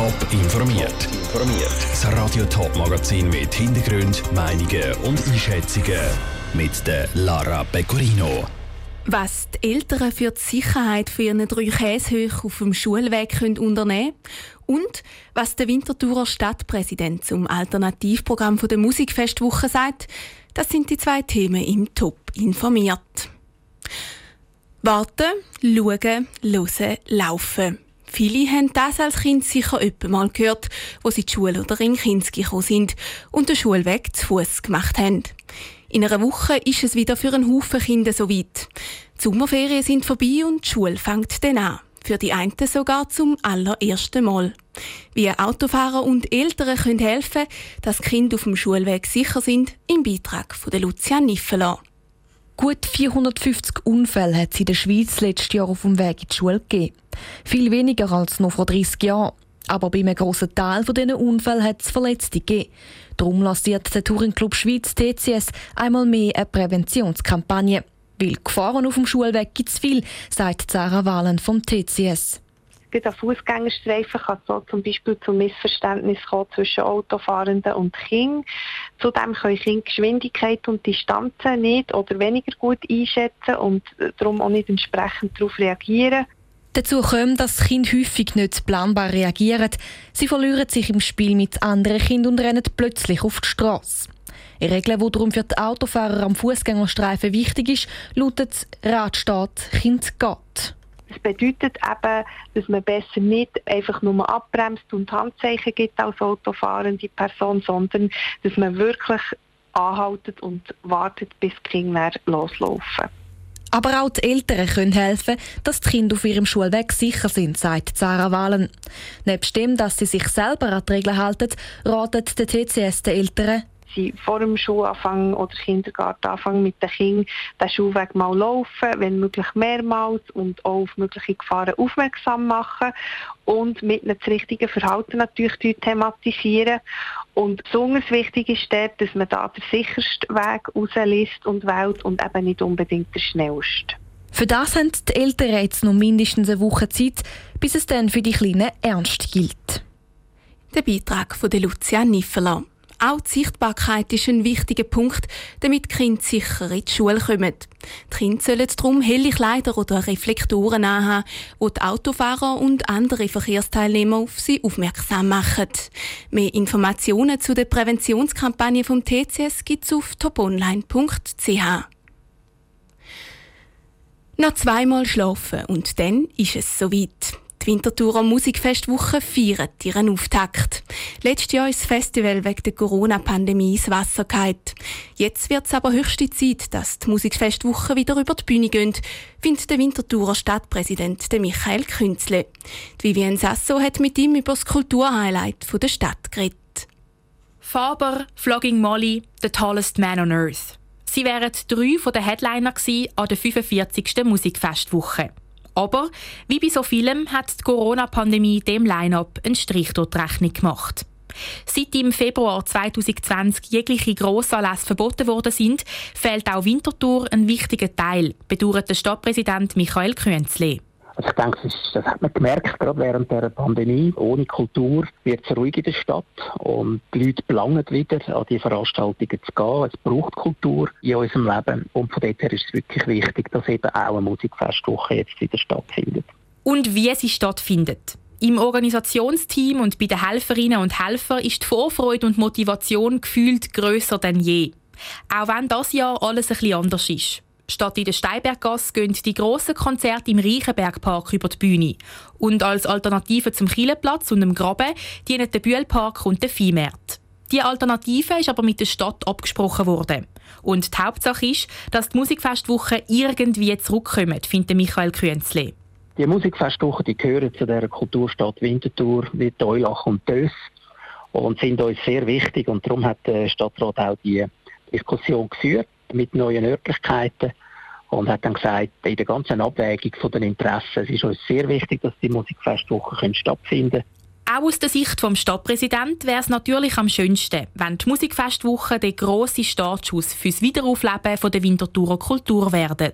Top informiert. Informiert. Das Radio Top Magazin mit Hintergrund, Meinungen und Einschätzungen mit der Lara Pecorino. Was die Eltern für die Sicherheit für ihren drei Käsehöch auf dem Schulweg können unternehmen und was der Winterthurer Stadtpräsident zum Alternativprogramm der Musikfestwoche sagt, das sind die zwei Themen im Top informiert. Warten, schauen, hören, laufen. Viele haben das als Kind sicher mal gehört, wo sie die Schule oder in Kinski gekommen sind und den Schulweg zu Fuß gemacht haben. In einer Woche ist es wieder für einen Haufen Kinder soweit. Die Sommerferien sind vorbei und die Schule fängt dann an. Für die einen sogar zum allerersten Mal. Wie Autofahrer und Eltern können helfen, dass Kinder auf dem Schulweg sicher sind, im Beitrag von Lucia Niffeler. Gut 450 Unfälle hat es in der Schweiz letztes Jahr auf dem Weg in die Schule gegeben. Viel weniger als noch vor 30 Jahren. Aber bei einem grossen Teil dieser Unfälle hat es Verletzte gegeben. Darum lanciert der Touring Club Schweiz TCS einmal mehr eine Präventionskampagne. Weil Gefahren auf dem Schulweg gibt es viel, sagt Sarah Wahlen vom TCS. Gerade an Fußgängerstreifen kann es so zum Beispiel zu Missverständnissen kommen zwischen Autofahrenden und Kindern. Zudem können Kinder Geschwindigkeit und Distanzen nicht oder weniger gut einschätzen und darum auch nicht entsprechend darauf reagieren. Dazu kommt, dass Kinder häufig nicht planbar reagieren. Sie verlieren sich im Spiel mit anderen Kindern und rennen plötzlich auf die Straße. Eine Regel, die darum für die Autofahrer am Fußgängerstreifen wichtig ist, lautet Rad steht, Kind geht. Das bedeutet eben, dass man besser nicht einfach nur abbremst und Handzeichen gibt als autofahrende Person, sondern dass man wirklich anhaltet und wartet, bis die Kinder loslaufen. Aber auch die Eltern können helfen, dass die Kinder auf ihrem Schulweg sicher sind, sagt Sarah Wahlen. Nebst dem, dass sie sich selber an die Regeln halten, ratet der TCS den Eltern, sie vor dem Schulanfang oder Kindergartenanfang mit den Kindern den Schulweg mal laufen, wenn möglich mehrmals und auch auf mögliche Gefahren aufmerksam machen und mit einem das richtige Verhalten natürlich thematisieren. Und besonders wichtig ist dort, dass man da den sichersten Weg rauslässt und wählt und eben nicht unbedingt den schnellsten. Für das haben die Eltern jetzt noch mindestens eine Woche Zeit, bis es dann für die Kleinen ernst gilt. Der Beitrag von Lucia Niffeler. Auch die Sichtbarkeit ist ein wichtiger Punkt, damit die Kinder sicher in die Schule kommen. Die Kinder sollen darum helle Kleider oder Reflektoren anhaben, die die Autofahrer und andere Verkehrsteilnehmer auf sie aufmerksam machen. Mehr Informationen zu der Präventionskampagne vom TCS gibt es auf toponline.ch. Noch zweimal schlafen und dann ist es soweit. Die Winterthurer Musikfestwoche feiert ihren Auftakt. Letztes Jahr ist das Festival wegen der Corona-Pandemie ins Wasser gefallen. Jetzt wird es aber höchste Zeit, dass die Musikfestwoche wieder über die Bühne geht, findet der Winterthurer Stadtpräsident Michael Künzle. Die Sasso hat mit ihm über das Kulturhighlight der Stadt geredet. Faber, Flogging Molly, The Tallest Man on Earth. Sie wären drei den Headliner an der 45. Musikfestwoche. Aber wie bei so vielem hat die Corona-Pandemie dem Line-up einen Strich durch die Rechnung gemacht. Seit im Februar 2020 jegliche Grossanlässe verboten worden sind, fehlt auch Winterthur ein wichtiger Teil, bedauert der Stadtpräsident Michael Künzle. Also ich denke, das, das, hat man gemerkt, gerade während der Pandemie. Ohne Kultur wird es ruhig in der Stadt und die Leute planen wieder, an die Veranstaltungen zu gehen. Es braucht Kultur in unserem Leben und von dort her ist es wirklich wichtig, dass eben auch eine Musikfestwoche jetzt in der Stadt findet. Und wie sie stattfindet. Im Organisationsteam und bei den Helferinnen und Helfern ist die Vorfreude und Motivation gefühlt grösser denn je. Auch wenn das Jahr alles ein bisschen anders ist. Statt in der Steinberggasse gehen die grossen Konzerte im Reichenbergpark über die Bühne. Und als Alternative zum Kielenplatz und dem Graben dienen der Bühlpark und der Viehmarkt. Die Alternative ist aber mit der Stadt abgesprochen worden. Und die Hauptsache ist, dass die Musikfestwoche irgendwie zurückkommen, findet Michael Künzle. Die Musikfestwochen die gehören zu der Kulturstadt Winterthur wie Teulach und Döss und sind uns sehr wichtig. Und darum hat der Stadtrat auch die Diskussion geführt mit neuen Örtlichkeiten und hat dann gesagt, in der ganzen Abwägung von den Interessen, es ist uns sehr wichtig, dass die Musikfestwochen stattfinden können. Auch aus der Sicht des Stadtpräsidenten wäre es natürlich am schönsten, wenn die Musikfestwochen der grosse Startschuss für das Wiederaufleben der Winterthurer Kultur werden.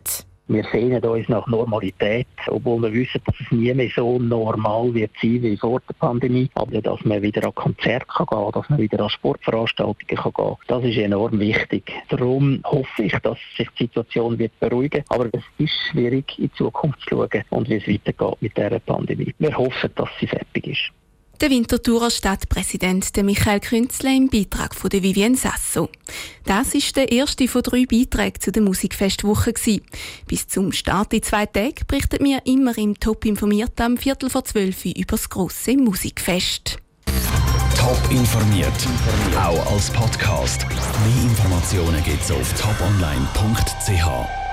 Wir sehnen uns nach Normalität, obwohl wir wissen, dass es nie mehr so normal wird sein wie vor der Pandemie. Aber dass man wieder an Konzerte gehen kann, dass man wieder an Sportveranstaltungen gehen kann, das ist enorm wichtig. Darum hoffe ich, dass sich die Situation wird beruhigen Aber es ist schwierig, in die Zukunft zu schauen und wie es weitergeht mit dieser Pandemie. Wir hoffen, dass sie fertig ist. Der Winterthurer Stadtpräsident Michael Künzle im Beitrag von der Vivienne Sasso. Das ist der erste von drei Beiträgen zu der Musikfestwoche Bis zum Start in zwei Tagen berichtet mir immer im Top informiert am Viertel vor zwölf über das grosse Musikfest. Top informiert, auch als Podcast. Mehr Informationen gibt's auf toponline.ch.